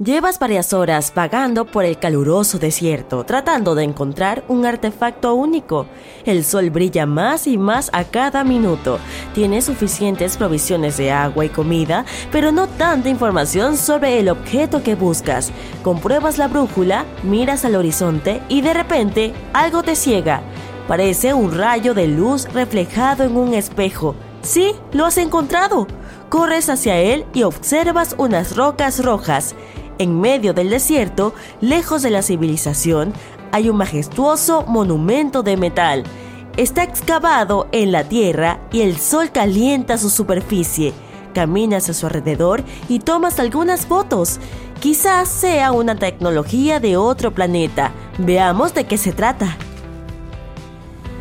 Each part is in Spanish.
Llevas varias horas vagando por el caluroso desierto, tratando de encontrar un artefacto único. El sol brilla más y más a cada minuto. Tienes suficientes provisiones de agua y comida, pero no tanta información sobre el objeto que buscas. Compruebas la brújula, miras al horizonte y de repente algo te ciega. Parece un rayo de luz reflejado en un espejo. Sí, lo has encontrado. Corres hacia él y observas unas rocas rojas. En medio del desierto, lejos de la civilización, hay un majestuoso monumento de metal. Está excavado en la tierra y el sol calienta su superficie. Caminas a su alrededor y tomas algunas fotos. Quizás sea una tecnología de otro planeta. Veamos de qué se trata.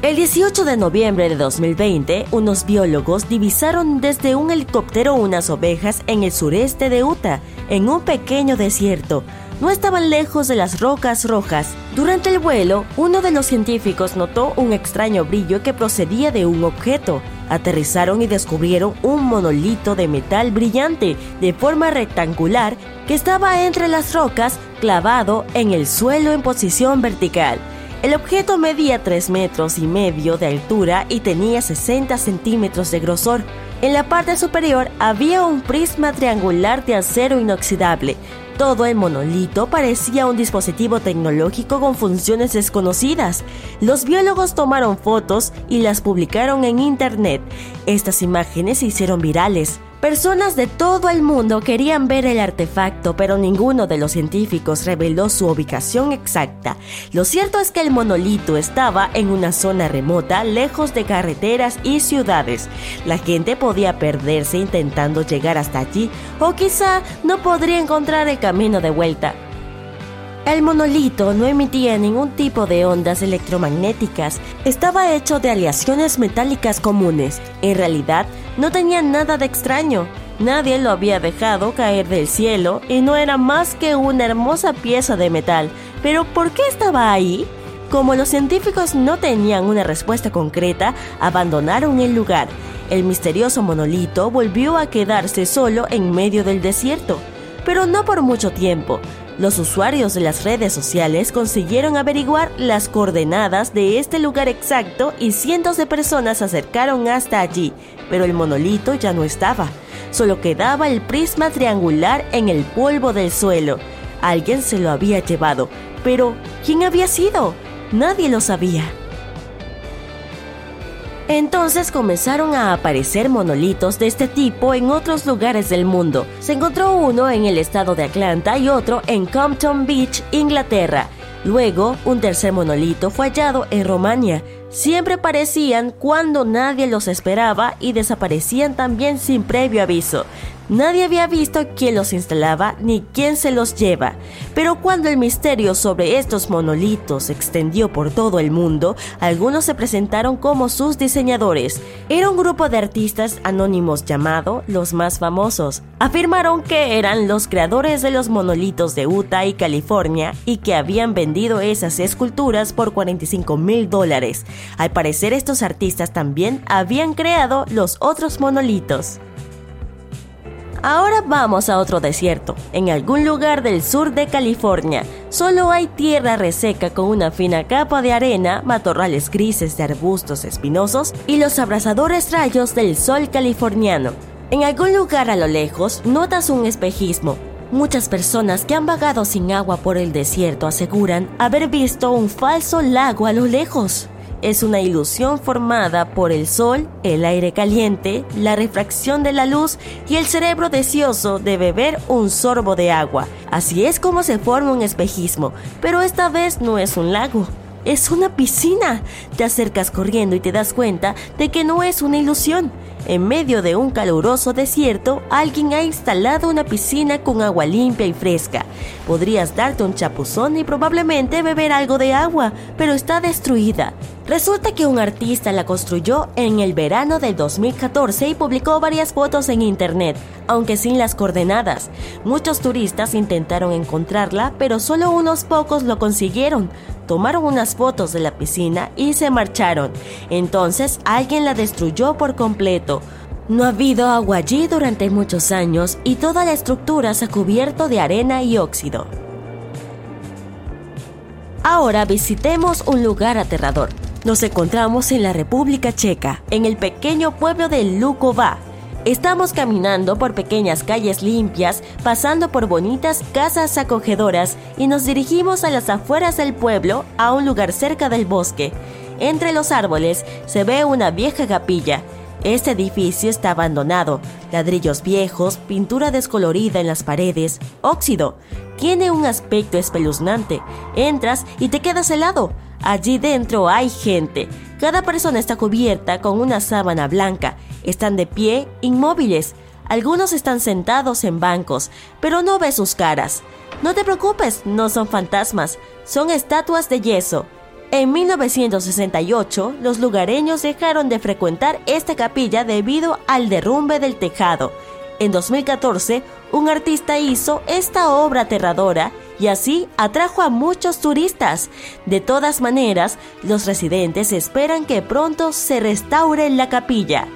El 18 de noviembre de 2020, unos biólogos divisaron desde un helicóptero unas ovejas en el sureste de Utah, en un pequeño desierto. No estaban lejos de las rocas rojas. Durante el vuelo, uno de los científicos notó un extraño brillo que procedía de un objeto. Aterrizaron y descubrieron un monolito de metal brillante de forma rectangular que estaba entre las rocas clavado en el suelo en posición vertical. El objeto medía 3 metros y medio de altura y tenía 60 centímetros de grosor. En la parte superior había un prisma triangular de acero inoxidable. Todo el monolito parecía un dispositivo tecnológico con funciones desconocidas. Los biólogos tomaron fotos y las publicaron en Internet. Estas imágenes se hicieron virales. Personas de todo el mundo querían ver el artefacto, pero ninguno de los científicos reveló su ubicación exacta. Lo cierto es que el monolito estaba en una zona remota, lejos de carreteras y ciudades. La gente podía perderse intentando llegar hasta allí, o quizá no podría encontrar el camino de vuelta. El monolito no emitía ningún tipo de ondas electromagnéticas, estaba hecho de aleaciones metálicas comunes. En realidad, no tenía nada de extraño. Nadie lo había dejado caer del cielo y no era más que una hermosa pieza de metal. Pero ¿por qué estaba ahí? Como los científicos no tenían una respuesta concreta, abandonaron el lugar. El misterioso monolito volvió a quedarse solo en medio del desierto, pero no por mucho tiempo. Los usuarios de las redes sociales consiguieron averiguar las coordenadas de este lugar exacto y cientos de personas se acercaron hasta allí, pero el monolito ya no estaba. Solo quedaba el prisma triangular en el polvo del suelo. Alguien se lo había llevado, pero ¿quién había sido? Nadie lo sabía. Entonces comenzaron a aparecer monolitos de este tipo en otros lugares del mundo. Se encontró uno en el estado de Atlanta y otro en Compton Beach, Inglaterra. Luego, un tercer monolito fue hallado en Romania. Siempre aparecían cuando nadie los esperaba y desaparecían también sin previo aviso. Nadie había visto quién los instalaba ni quién se los lleva, pero cuando el misterio sobre estos monolitos se extendió por todo el mundo, algunos se presentaron como sus diseñadores. Era un grupo de artistas anónimos llamado Los Más Famosos. Afirmaron que eran los creadores de los monolitos de Utah y California y que habían vendido esas esculturas por 45 mil dólares. Al parecer estos artistas también habían creado los otros monolitos. Ahora vamos a otro desierto, en algún lugar del sur de California. Solo hay tierra reseca con una fina capa de arena, matorrales grises de arbustos espinosos y los abrasadores rayos del sol californiano. En algún lugar a lo lejos notas un espejismo. Muchas personas que han vagado sin agua por el desierto aseguran haber visto un falso lago a lo lejos es una ilusión formada por el sol, el aire caliente, la refracción de la luz y el cerebro deseoso de beber un sorbo de agua. Así es como se forma un espejismo, pero esta vez no es un lago. Es una piscina. Te acercas corriendo y te das cuenta de que no es una ilusión. En medio de un caluroso desierto, alguien ha instalado una piscina con agua limpia y fresca. Podrías darte un chapuzón y probablemente beber algo de agua, pero está destruida. Resulta que un artista la construyó en el verano del 2014 y publicó varias fotos en internet, aunque sin las coordenadas. Muchos turistas intentaron encontrarla, pero solo unos pocos lo consiguieron. Tomaron unas fotos de la piscina y se marcharon. Entonces alguien la destruyó por completo. No ha habido agua allí durante muchos años y toda la estructura se ha cubierto de arena y óxido. Ahora visitemos un lugar aterrador. Nos encontramos en la República Checa, en el pequeño pueblo de Lukova. Estamos caminando por pequeñas calles limpias, pasando por bonitas casas acogedoras y nos dirigimos a las afueras del pueblo, a un lugar cerca del bosque. Entre los árboles se ve una vieja capilla. Este edificio está abandonado, ladrillos viejos, pintura descolorida en las paredes, óxido. Tiene un aspecto espeluznante. Entras y te quedas helado. Allí dentro hay gente. Cada persona está cubierta con una sábana blanca. Están de pie, inmóviles. Algunos están sentados en bancos, pero no ves sus caras. No te preocupes, no son fantasmas, son estatuas de yeso. En 1968, los lugareños dejaron de frecuentar esta capilla debido al derrumbe del tejado. En 2014, un artista hizo esta obra aterradora y así atrajo a muchos turistas. De todas maneras, los residentes esperan que pronto se restaure la capilla.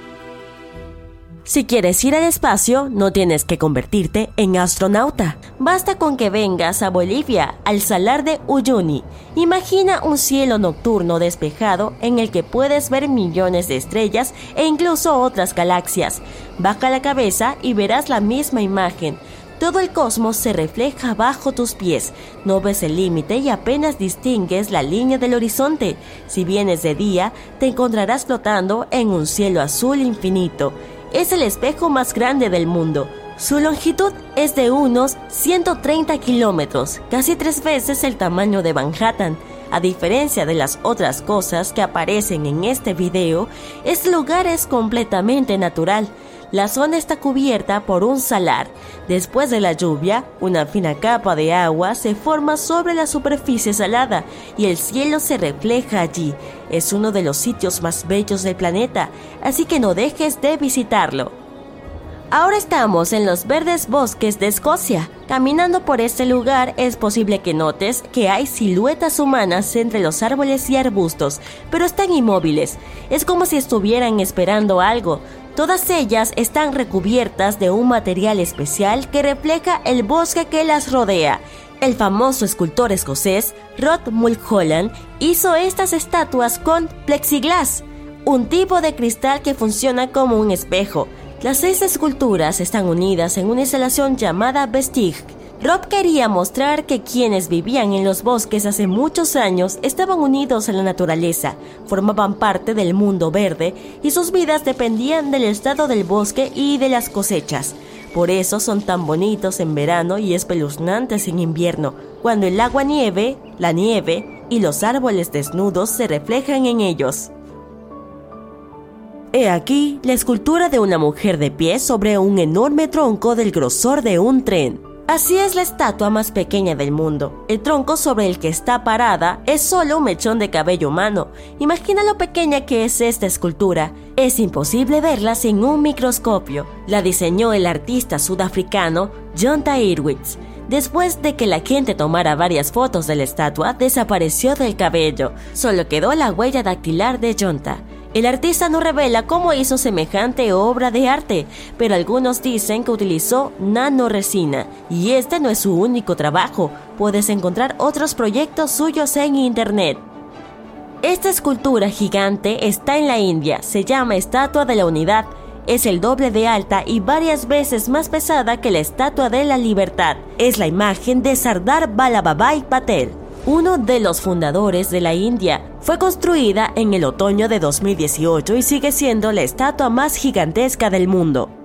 Si quieres ir al espacio, no tienes que convertirte en astronauta. Basta con que vengas a Bolivia, al salar de Uyuni. Imagina un cielo nocturno despejado en el que puedes ver millones de estrellas e incluso otras galaxias. Baja la cabeza y verás la misma imagen. Todo el cosmos se refleja bajo tus pies. No ves el límite y apenas distingues la línea del horizonte. Si vienes de día, te encontrarás flotando en un cielo azul infinito es el espejo más grande del mundo. Su longitud es de unos 130 kilómetros, casi tres veces el tamaño de Manhattan. A diferencia de las otras cosas que aparecen en este video, este lugar es completamente natural. La zona está cubierta por un salar. Después de la lluvia, una fina capa de agua se forma sobre la superficie salada y el cielo se refleja allí. Es uno de los sitios más bellos del planeta, así que no dejes de visitarlo. Ahora estamos en los verdes bosques de Escocia. Caminando por este lugar es posible que notes que hay siluetas humanas entre los árboles y arbustos, pero están inmóviles. Es como si estuvieran esperando algo. Todas ellas están recubiertas de un material especial que refleja el bosque que las rodea. El famoso escultor escocés Rod Mulholland hizo estas estatuas con plexiglas, un tipo de cristal que funciona como un espejo. Las seis esculturas están unidas en una instalación llamada Vestige. Rob quería mostrar que quienes vivían en los bosques hace muchos años estaban unidos a la naturaleza, formaban parte del mundo verde y sus vidas dependían del estado del bosque y de las cosechas. Por eso son tan bonitos en verano y espeluznantes en invierno, cuando el agua nieve, la nieve y los árboles desnudos se reflejan en ellos. He aquí la escultura de una mujer de pie sobre un enorme tronco del grosor de un tren. Así es la estatua más pequeña del mundo. El tronco sobre el que está parada es solo un mechón de cabello humano. Imagina lo pequeña que es esta escultura. Es imposible verla sin un microscopio. La diseñó el artista sudafricano John Irwitz. Después de que la gente tomara varias fotos de la estatua, desapareció del cabello. Solo quedó la huella dactilar de Jonta. El artista no revela cómo hizo semejante obra de arte, pero algunos dicen que utilizó nanoresina, y este no es su único trabajo, puedes encontrar otros proyectos suyos en internet. Esta escultura gigante está en la India, se llama Estatua de la Unidad, es el doble de alta y varias veces más pesada que la Estatua de la Libertad. Es la imagen de Sardar Vallabhbhai Patel uno de los fundadores de la India. Fue construida en el otoño de 2018 y sigue siendo la estatua más gigantesca del mundo.